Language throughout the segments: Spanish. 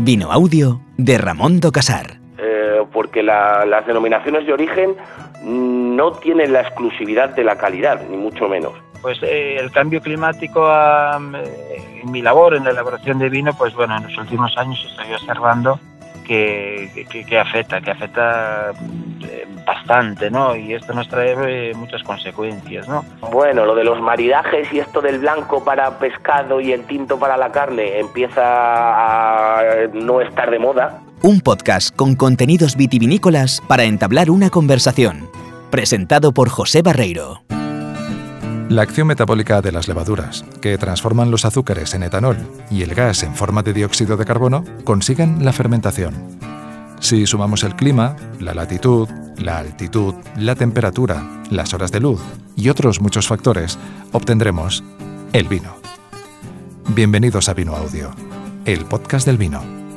Vino Audio de Ramón do Casar. Eh, porque las denominaciones de origen no tienen la exclusividad de la calidad, ni mucho menos. Pues eh, el cambio climático eh, en mi labor, en la elaboración de vino, pues bueno, en los últimos años estoy observando que, que, afecta, que afecta bastante, ¿no? Y esto nos trae muchas consecuencias, ¿no? Bueno, lo de los maridajes y esto del blanco para pescado y el tinto para la carne empieza a no estar de moda. Un podcast con contenidos vitivinícolas para entablar una conversación. Presentado por José Barreiro. La acción metabólica de las levaduras, que transforman los azúcares en etanol y el gas en forma de dióxido de carbono, consiguen la fermentación. Si sumamos el clima, la latitud, la altitud, la temperatura, las horas de luz y otros muchos factores, obtendremos el vino. Bienvenidos a Vino Audio, el podcast del vino.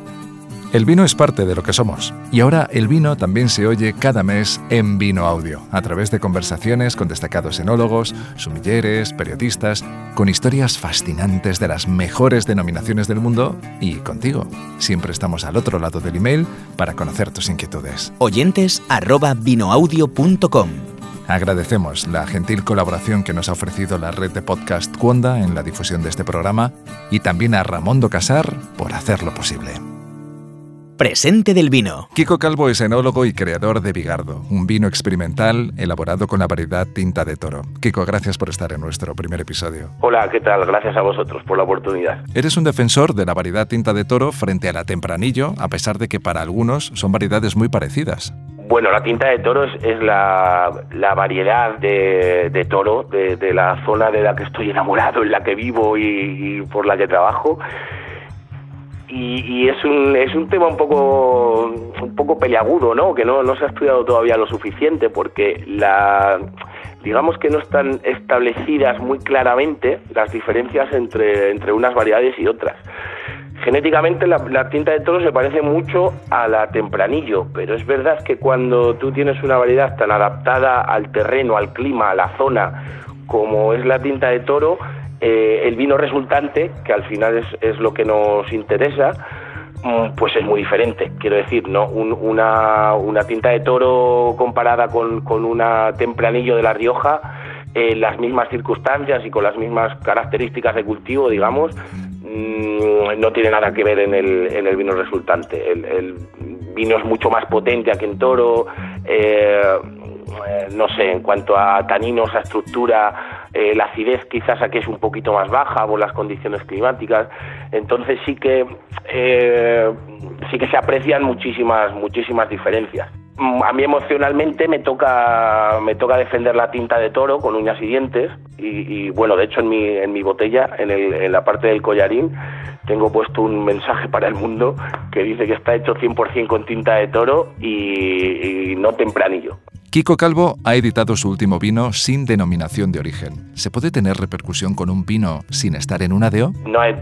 El vino es parte de lo que somos y ahora el vino también se oye cada mes en Vino Audio, a través de conversaciones con destacados enólogos, sumilleres, periodistas, con historias fascinantes de las mejores denominaciones del mundo y contigo. Siempre estamos al otro lado del email para conocer tus inquietudes. Oyentes arroba vinoaudio.com Agradecemos la gentil colaboración que nos ha ofrecido la red de podcast Cuonda en la difusión de este programa y también a Ramón do Casar por hacerlo posible. Presente del vino. Kiko Calvo es enólogo y creador de Vigardo, un vino experimental elaborado con la variedad tinta de toro. Kiko, gracias por estar en nuestro primer episodio. Hola, ¿qué tal? Gracias a vosotros por la oportunidad. Eres un defensor de la variedad tinta de toro frente a la tempranillo, a pesar de que para algunos son variedades muy parecidas. Bueno, la tinta de toro es, la, variedad de, toro de, la zona de la que estoy enamorado, en la que vivo y por la que trabajo y, es, un, es un tema un poco, un poco peleagudo, ¿no? Que no, no se ha estudiado todavía lo suficiente porque la, digamos que no están establecidas muy claramente las diferencias entre, entre unas variedades y otras. Genéticamente la, la, tinta de toro se parece mucho a la tempranillo, pero es verdad que cuando tú tienes una variedad tan adaptada al terreno, al clima, a la zona, como es la tinta de toro, eh, el vino resultante, que al final es, lo que nos interesa, mm, pues es muy diferente. Quiero decir, ¿no? una, tinta de toro comparada con, con una tempranillo de La Rioja, en las mismas circunstancias y con las mismas características de cultivo, digamos, mm, no tiene nada que ver en el, en el vino resultante. El, vino es mucho más potente aquí en toro, eh, eh, no sé, en cuanto a taninos, a estructura, eh, la acidez quizás aquí es un poquito más baja por las condiciones climáticas, entonces sí que eh, sí que se aprecian muchísimas muchísimas diferencias. Mm, a mí emocionalmente me toca me toca defender la tinta de toro con uñas y dientes y, bueno de hecho en mi en mi botella en, el, en la parte del collarín tengo puesto un mensaje para el mundo que dice que está hecho 100% con tinta de toro y no tempranillo. Kiko Calvo ha editado su último vino sin denominación de origen. ¿Se puede tener repercusión con un vino sin estar en una DO? No hay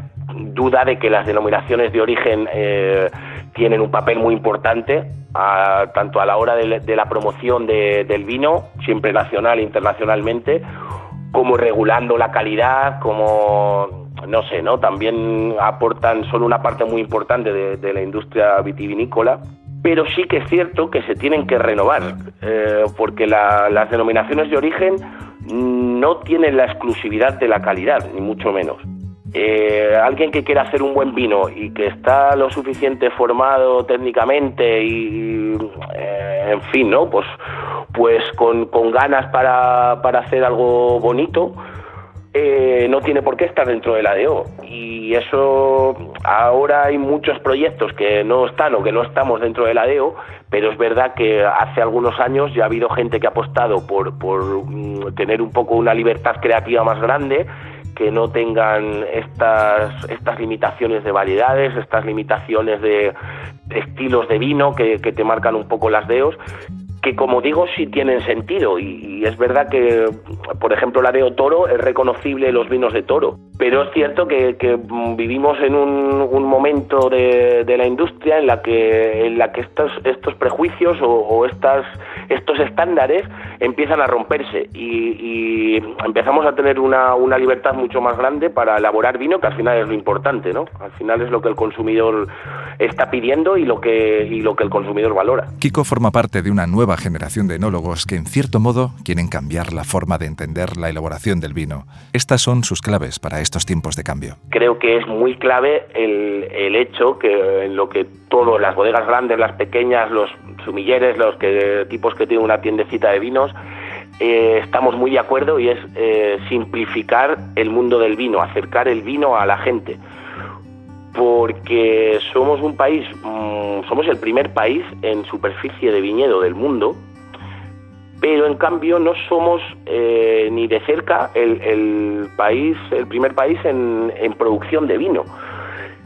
duda de que las denominaciones de origen eh, tienen un papel muy importante, tanto a la hora de, la promoción del vino, siempre nacional e internacionalmente, como regulando la calidad, como no sé, ¿no? También aportan, son una parte muy importante de la industria vitivinícola pero sí que es cierto que se tienen que renovar, eh, porque las denominaciones de origen no tienen la exclusividad de la calidad, ni mucho menos. Eh, alguien que quiera hacer un buen vino y que está lo suficiente formado técnicamente y, eh, en fin, ¿no? Pues, pues con, con ganas para, para hacer algo bonito, eh, no tiene por qué estar dentro de la. Y eso, ahora hay muchos proyectos que no están o que no estamos dentro de la pero es verdad que hace algunos años ya ha habido gente que ha apostado por, por mm, tener un poco una libertad creativa más grande, que no tengan estas, estas limitaciones de variedades, estas limitaciones de estilos de vino que, que te marcan un poco las DEOs que como digo sí tienen sentido. Y, es verdad que por ejemplo la de Toro es reconocible los vinos de Toro. Pero es cierto que, vivimos en un, momento de, la industria en la que en la que estos estos prejuicios o, estas estos estándares empiezan a romperse. Y, empezamos a tener una, una libertad mucho más grande para elaborar vino que al final es lo importante no al final es lo que el consumidor está pidiendo y lo que y lo que el consumidor valora. Kiko forma parte de una nueva generación de enólogos que en cierto modo quieren cambiar la forma de entender la elaboración del vino. Estas son sus claves para estos tiempos de cambio. Creo que es muy clave el, hecho que en lo que todas las bodegas grandes, las pequeñas, los sumilleres, los que, tipos que tienen una tiendecita de vinos, eh, estamos muy de acuerdo y es eh, simplificar el mundo del vino, acercar el vino a la gente porque somos un país, mm, somos el primer país en superficie de viñedo del mundo, pero en cambio no somos eh, ni de cerca el, país, el primer país en, producción de vino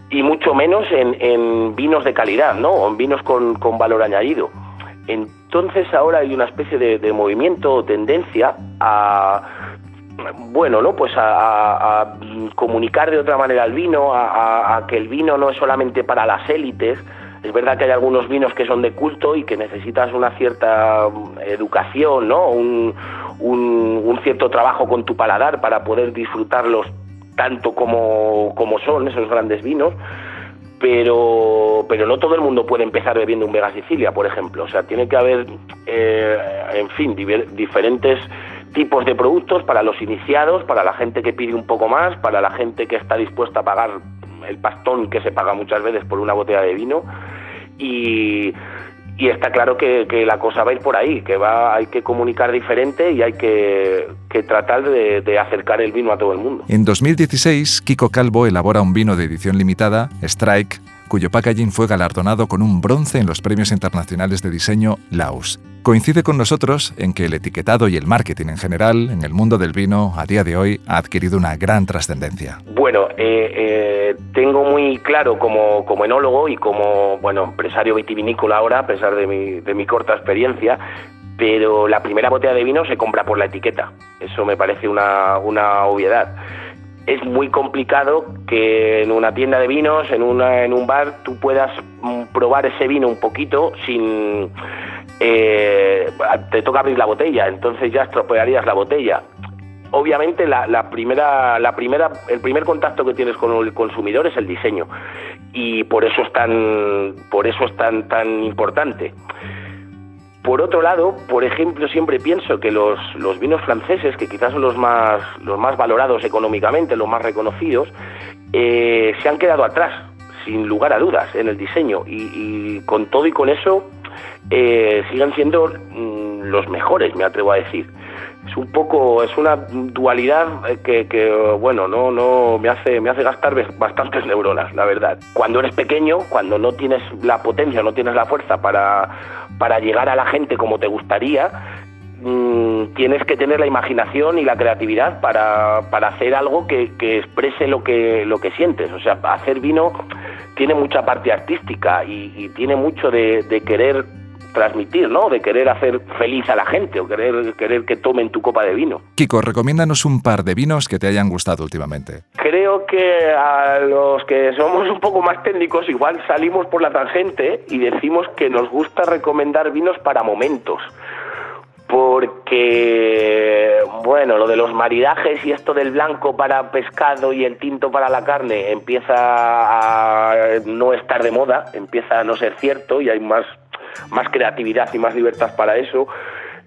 y mucho menos en, vinos de calidad, ¿no? O en vinos con, valor añadido. Entonces ahora hay una especie de movimiento o tendencia a bueno, ¿no? Pues a, comunicar de otra manera el vino, a, que el vino no es solamente para las élites. Es verdad que hay algunos vinos que son de culto y que necesitas una cierta mm, educación, ¿no? Un, cierto trabajo con tu paladar para poder disfrutarlos tanto como, son esos grandes vinos. Pero, pero no todo el mundo puede empezar bebiendo un Vega Sicilia, por ejemplo. O sea, tiene que haber, eh, en fin, diferentes tipos de productos para los iniciados, para la gente que pide un poco más, para la gente que está dispuesta a pagar el pastón que se paga muchas veces por una botella de vino y, está claro que, la cosa va a ir por ahí, que va, hay que comunicar diferente y hay que, tratar de, de, acercar el vino a todo el mundo. En 2016, Kiko Calvo elabora un vino de edición limitada, Strike, cuyo packaging fue galardonado con un bronce en los premios internacionales de diseño Laos. Coincide con nosotros en que el etiquetado y el marketing en general en el mundo del vino a día de hoy ha adquirido una gran trascendencia. Bueno, eh, eh, tengo muy claro como, como enólogo y como bueno empresario vitivinícola ahora, a pesar de mi, de mi corta experiencia, pero la primera botella de vino se compra por la etiqueta. Eso me parece una, una obviedad es muy complicado que en una tienda de vinos, en, una, en un bar, tú puedas mm, probar ese vino un poquito sin... Eh, te toca abrir la botella, entonces ya estropearías la botella. Obviamente la, la, primera, la primera, el primer contacto que tienes con el consumidor es el diseño y por eso es tan, por eso es tan, tan importante. Por otro lado, por ejemplo, siempre pienso que los, vinos franceses, que quizás son los más, los más valorados económicamente, los más reconocidos, eh, se han quedado atrás, sin lugar a dudas, en el diseño. Y, con todo y con eso, eh, siguen siendo mm, los mejores, me atrevo a decir es un poco es una dualidad que, que, bueno no no me hace me hace gastar bastantes neuronas la verdad. Cuando eres pequeño cuando no tienes la potencia no tienes la fuerza para para llegar a la gente como te gustaría mm, tienes que tener la imaginación y la creatividad para, para hacer algo que, que, exprese lo que lo que sientes. O sea hacer vino tiene mucha parte artística y, tiene mucho de querer transmitir, ¿no? De querer hacer feliz a la gente o querer, querer que tomen tu copa de vino. Kiko, recomiéndanos un par de vinos que te hayan gustado últimamente. Creo que a los que somos un poco más técnicos igual salimos por la tangente y decimos que nos gusta recomendar vinos para momentos porque, bueno, lo de los maridajes y esto del blanco para pescado y el tinto para la carne empieza a no estar de moda, empieza a no ser cierto y hay más más creatividad y más libertad para eso.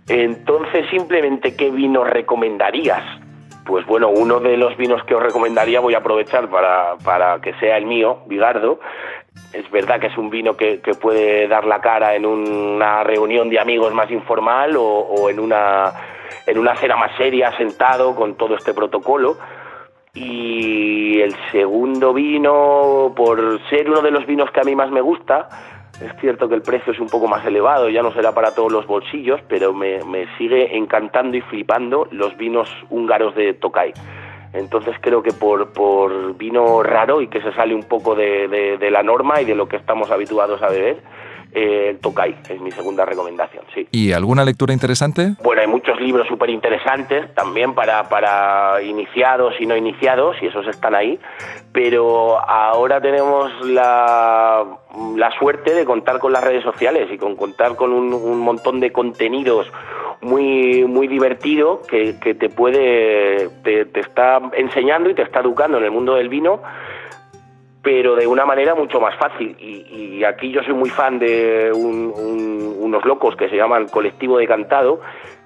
Entonces, simplemente, ¿qué vino recomendarías? Pues bueno, uno de los vinos que os recomendaría voy a aprovechar para, para que sea el mío, Vigardo. Es verdad que es un vino que, puede dar la cara en una reunión de amigos más informal o, o en, una, en una cena más seria, sentado con todo este protocolo. Y el segundo vino, por ser uno de los vinos que a mí más me gusta, es cierto que el precio es un poco más elevado, ya no será para todos los bolsillos, pero me, sigue encantando y flipando los vinos húngaros de Tokai. Entonces creo que por, vino raro y que se sale un poco de, la norma y de lo que estamos habituados a beber, el Tokai, es mi segunda recomendación, sí. ¿Y alguna lectura interesante? Bueno, hay muchos libros súper interesantes también para, para iniciados y no iniciados, y esos están ahí, pero ahora tenemos la, la suerte de contar con las redes sociales y con contar con un, un montón de contenidos muy, muy divertido que, que te puede, te, te está enseñando y te está educando en el mundo del vino pero de una manera mucho más fácil. Y, y aquí yo soy muy fan de un- un- unos locos que se llaman Colectivo de Cantado,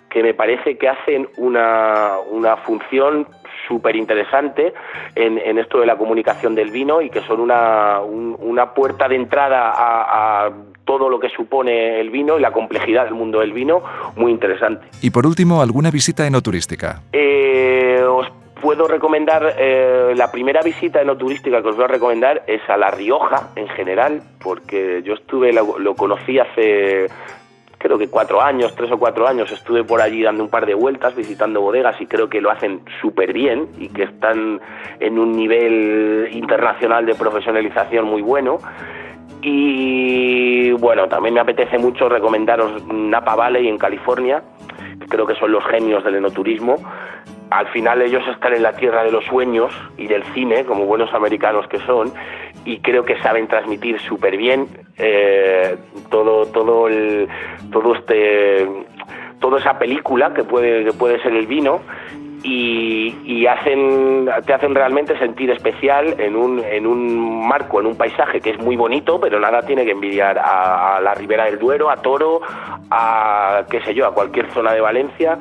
que me parece que hacen una, una función súper interesante en, en esto de la comunicación del vino y que son una, un- una puerta de entrada a, a todo lo que supone el vino y la complejidad del mundo del vino muy interesante. Y por último, alguna visita enoturística. Eh, puedo recomendar, eh, la primera visita no turística que os voy a recomendar es a La Rioja en general, porque yo estuve, lo, lo conocí hace creo que cuatro años, tres o cuatro años, estuve por allí dando un par de vueltas, visitando bodegas y creo que lo hacen súper bien y que están en un nivel internacional de profesionalización muy bueno. Y bueno, también me apetece mucho recomendaros Napa Valley en California, que creo que son los genios del enoturismo. Al final ellos están en la tierra de los sueños y del cine, como buenos americanos que son, y creo que saben transmitir súper bien eh, todo, todo, el, todo este, toda esa película que puede, que puede ser el vino y, hacen, te hacen realmente sentir especial en un, en un marco, en un paisaje que es muy bonito, pero nada tiene que envidiar a, a la Ribera del Duero, a Toro, a qué sé yo, a cualquier zona de Valencia.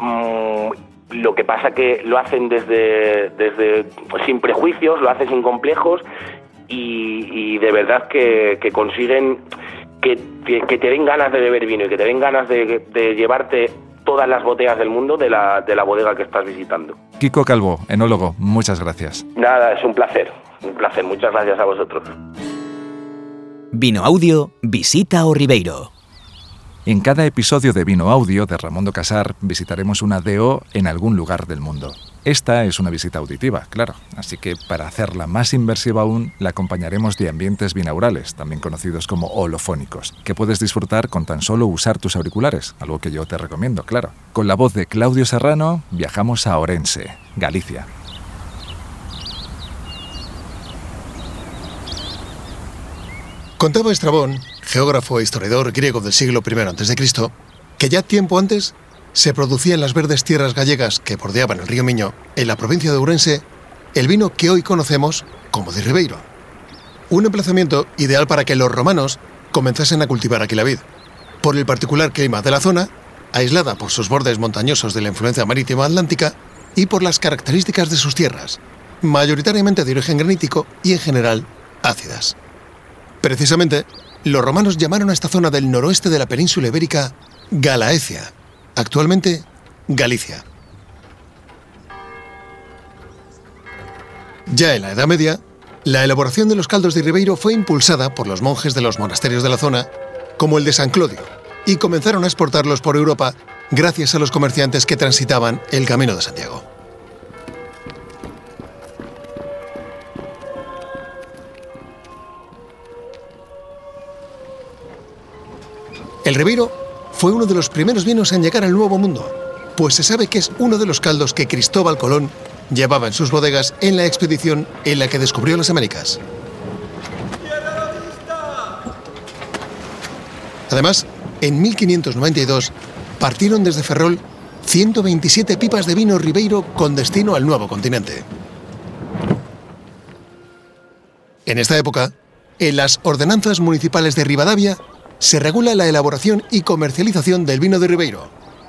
Mm, lo que pasa que lo hacen desde, desde sin prejuicios, lo hacen sin complejos y, y de verdad que, que consiguen que, que- que te den ganas de beber vino y que te den ganas de, de llevarte todas las botellas del mundo de la, de la bodega que estás visitando. Kiko Calvo, enólogo, muchas gracias. Nada, es un placer, un placer. Muchas gracias a vosotros. Vino Audio, visita o Ribeiro. En cada episodio de Vino Audio de Ramón do Casar visitaremos una DO en algún lugar del mundo. Esta es una visita auditiva, claro, así que para hacerla más inmersiva aún, la acompañaremos de ambientes binaurales, también conocidos como holofónicos, que puedes disfrutar con tan solo usar tus auriculares, algo que yo te recomiendo, claro. Con la voz de Claudio Serrano, viajamos a Orense, Galicia. Contaba Estrabón, geógrafo e historiador griego del siglo I a.C., que ya tiempo antes se producía en las verdes tierras gallegas que bordeaban el río Miño, en la provincia de Ourense, el vino que hoy conocemos como de Ribeiro. Un emplazamiento ideal para que los romanos comenzasen a cultivar aquí la vid. Por el particular clima de la zona, aislada por sus bordes montañosos de la influencia marítima atlántica y por las características de sus tierras, mayoritariamente de origen granítico y en general ácidas. Precisamente, los romanos llamaron a esta zona del noroeste de la península ibérica Galaecia, actualmente Galicia. Ya en la Edad Media, la elaboración de los caldos de Ribeiro fue impulsada por los monjes de los monasterios de la zona, como el de San Clodio, y comenzaron a exportarlos por Europa gracias a los comerciantes que transitaban el Camino de Santiago. El Ribeiro fue uno de los primeros vinos en llegar al Nuevo Mundo, pues se sabe que es uno de los caldos que Cristóbal Colón llevaba en sus bodegas en la expedición en la que descubrió las Américas. Además, en 1592 partieron desde Ferrol 127 pipas de vino Ribeiro con destino al nuevo continente. En esta época, en las ordenanzas municipales de Rivadavia se regula la elaboración y comercialización del vino de Ribeiro,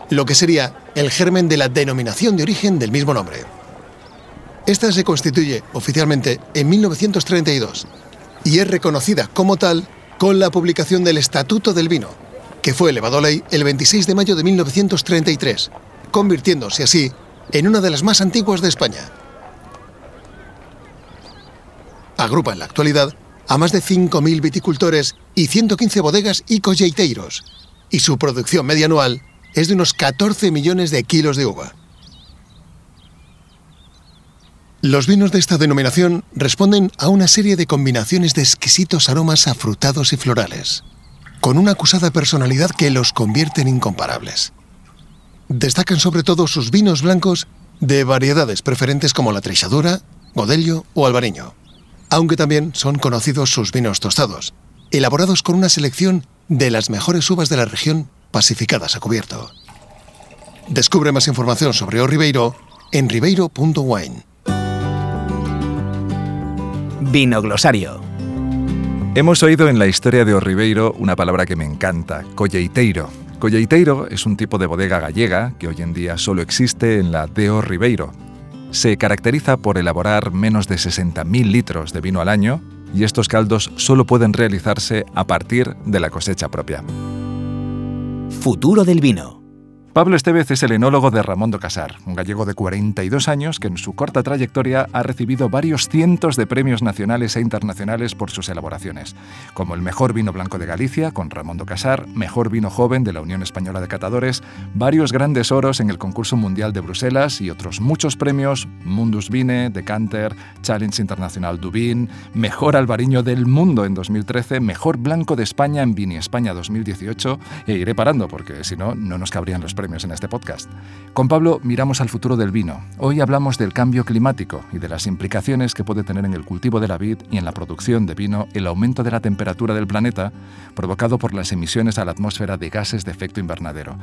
lo que sería el germen de la denominación de origen del mismo nombre. Esta se constituye oficialmente en 1932 y es reconocida como tal con la publicación del Estatuto del Vino, que fue elevado a ley el 26 de mayo de 1933, convirtiéndose así en una de las más antiguas de España. Agrupa en la actualidad a más de 5.000 viticultores y 115 bodegas y colleiteiros, y su producción media anual es de unos 14 millones de kilos de uva. Los vinos de esta denominación responden a una serie de combinaciones de exquisitos aromas afrutados y florales, con una acusada personalidad que los convierte en incomparables. Destacan sobre todo sus vinos blancos de variedades preferentes como la Treixadura, Godello o Albariño, aunque también son conocidos sus vinos tostados, elaborados con una selección de las mejores uvas de la región pacificadas a cubierto. Descubre más información sobre O Ribeiro en ribeiro.wine. Vino Glosario. Hemos oído en la historia de O Ribeiro una palabra que me encanta, colleiteiro. Colleiteiro es un tipo de bodega gallega que hoy en día solo existe en la de O Ribeiro. Se caracteriza por elaborar menos de 60.000 litros de vino al año y estos caldos solo pueden realizarse a partir de la cosecha propia. Futuro del vino. Pablo Estevez es el enólogo de Ramón do Casar, un gallego de 42 años que en su corta trayectoria ha recibido varios cientos de premios nacionales e internacionales por sus elaboraciones, como el Mejor Vino Blanco de Galicia con Ramón do Casar, Mejor Vino Joven de la Unión Española de Catadores, varios grandes oros en el Concurso Mundial de Bruselas y otros muchos premios, Mundus Vine, Decanter, Challenge Internacional Dubin, Mejor Albariño del Mundo en 2013, Mejor Blanco de España en Vini España 2018, e iré parando porque si no, no nos cabrían los premios en este podcast. Con Pablo miramos al futuro del vino. Hoy hablamos del cambio climático y de las implicaciones que puede tener en el cultivo de la vid y en la producción de vino el aumento de la temperatura del planeta provocado por las emisiones a la atmósfera de gases de efecto invernadero.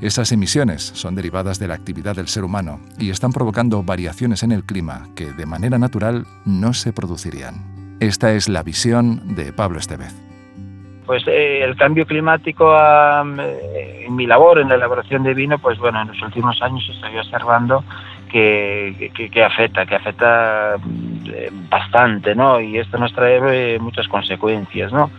Esas emisiones son derivadas de la actividad del ser humano y están provocando variaciones en el clima que de manera natural no se producirían. Esta es la visión de Pablo Estevez pues eh, el cambio climático eh, en mi labor en la elaboración de vino, pues bueno, en los últimos años estoy observando que, que, afecta, que afecta eh, bastante, ¿no? Y esto nos trae muchas consecuencias, ¿no?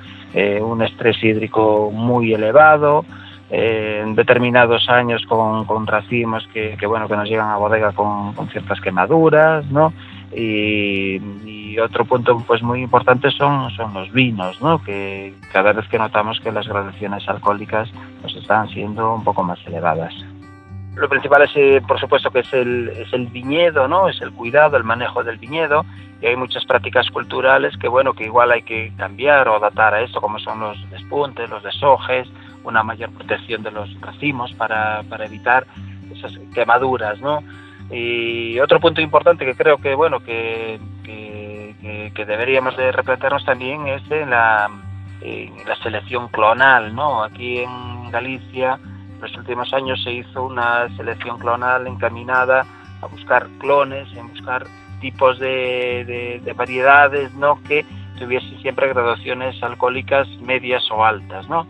un estrés hídrico muy elevado, en determinados años con, racimos que, que, bueno que nos llegan a bodega con, ciertas quemaduras, ¿no? Otro punto pues muy importante son, son los vinos, ¿no? que cada vez que notamos que las graduaciones alcohólicas pues están siendo un poco más elevadas. Lo principal es, eh, por supuesto, que es el, es el viñedo, ¿no? Es el cuidado, el manejo del viñedo y hay muchas prácticas culturales que, bueno, que igual hay que cambiar o adaptar a esto, como son los despuntes, los desojes, una mayor protección de los racimos para, para evitar esas quemaduras, ¿no? Y otro punto importante que creo que bueno que, que, deberíamos de replantearnos también es en la, la selección clonal, ¿no? Aquí en Galicia en los últimos años se hizo una selección clonal encaminada a buscar clones, a buscar tipos de, de, variedades, ¿no? Que tuviesen siempre graduaciones alcohólicas medias o altas, ¿no?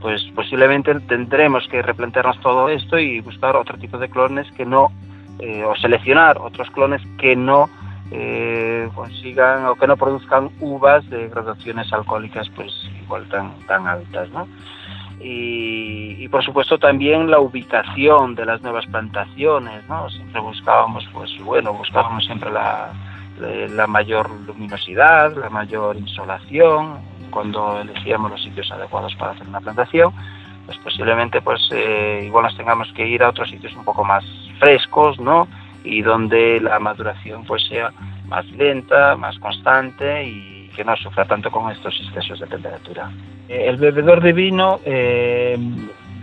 Pues posiblemente tendremos que replantearnos todo esto y buscar otro tipo de clones que no eh, o seleccionar otros clones que no eh, consigan o que no produzcan uvas de graduaciones alcohólicas pues igual tan, tan altas, ¿no? Y, por supuesto también la ubicación de las nuevas plantaciones, ¿no? Siempre buscábamos, pues bueno, buscábamos siempre la, la mayor luminosidad, la mayor insolación, cuando elegíamos los sitios adecuados para hacer una plantación pues posiblemente pues eh, igual nos tengamos que ir a otros sitios un poco más frescos, ¿no? Y donde la maduración pues sea más lenta, más constante y que no sufra tanto con estos excesos de temperatura. Eh, el bebedor de vino, eh,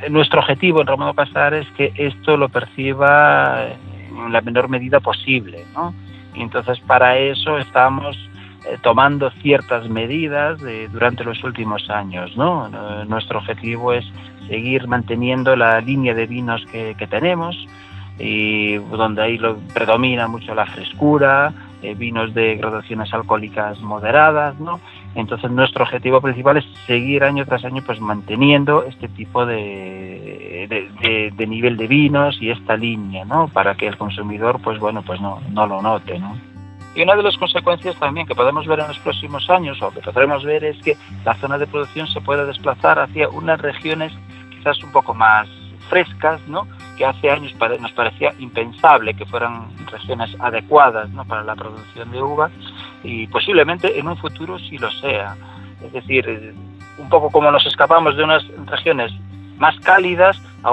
nuestro objetivo en Romano Casar es que esto lo perciba en la menor medida posible, ¿no? Y entonces para eso estamos eh, tomando ciertas medidas durante los últimos años. ¿no? Nuestro objetivo es seguir manteniendo la línea de vinos que, tenemos y donde ahí predomina mucho la frescura, eh, vinos de graduaciones alcohólicas moderadas, ¿no? Entonces nuestro objetivo principal es seguir año tras año pues manteniendo este tipo de, de, nivel de vinos y esta línea, ¿no? Para que el consumidor pues bueno pues no, no lo note, ¿no? Y una de las consecuencias también que podemos ver en los próximos años o que podremos ver es que la zona de producción se puede desplazar hacia unas regiones quizás un poco más frescas, ¿no? Que hace años nos parecía impensable que fueran regiones adecuadas ¿no? para la producción de uvas y posiblemente en un futuro sí lo sea. Es decir, un poco como nos escapamos de unas regiones más cálidas a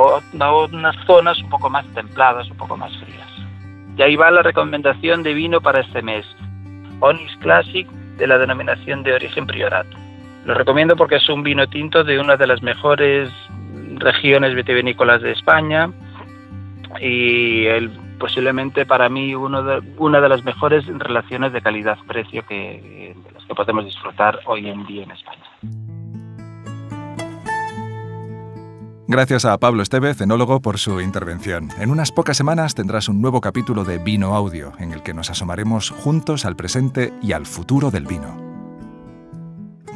unas zonas un poco más templadas, un poco más frías. Y ahí va la recomendación de vino para este mes. Onyx Classic de la denominación de origen Priorato. Lo recomiendo porque es un vino tinto de una de las mejores regiones vitivinícolas de España y posiblemente para mí una de las mejores relaciones de calidad-precio que, de las que podemos disfrutar hoy en día en España. Gracias a Pablo Estevez, enólogo, por su intervención. En unas pocas semanas tendrás un nuevo capítulo de Vino Audio, en el que nos asomaremos juntos al presente y al futuro del vino.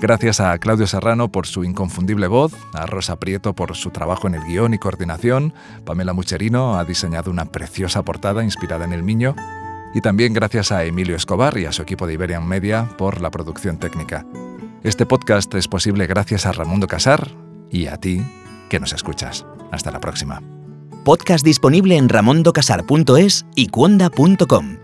Gracias a Claudio Serrano por su inconfundible voz, a Rosa Prieto por su trabajo en el guion y coordinación, Pamela Mucherino ha diseñado una preciosa portada inspirada en el Miño, y también gracias a Emilio Escobar y a su equipo de Iberian Media por la producción técnica. Este podcast es posible gracias a Ramundo Casar y a ti que nos escuchas. Hasta la próxima. Podcast disponible en ramondocasar.es y cuonda.com.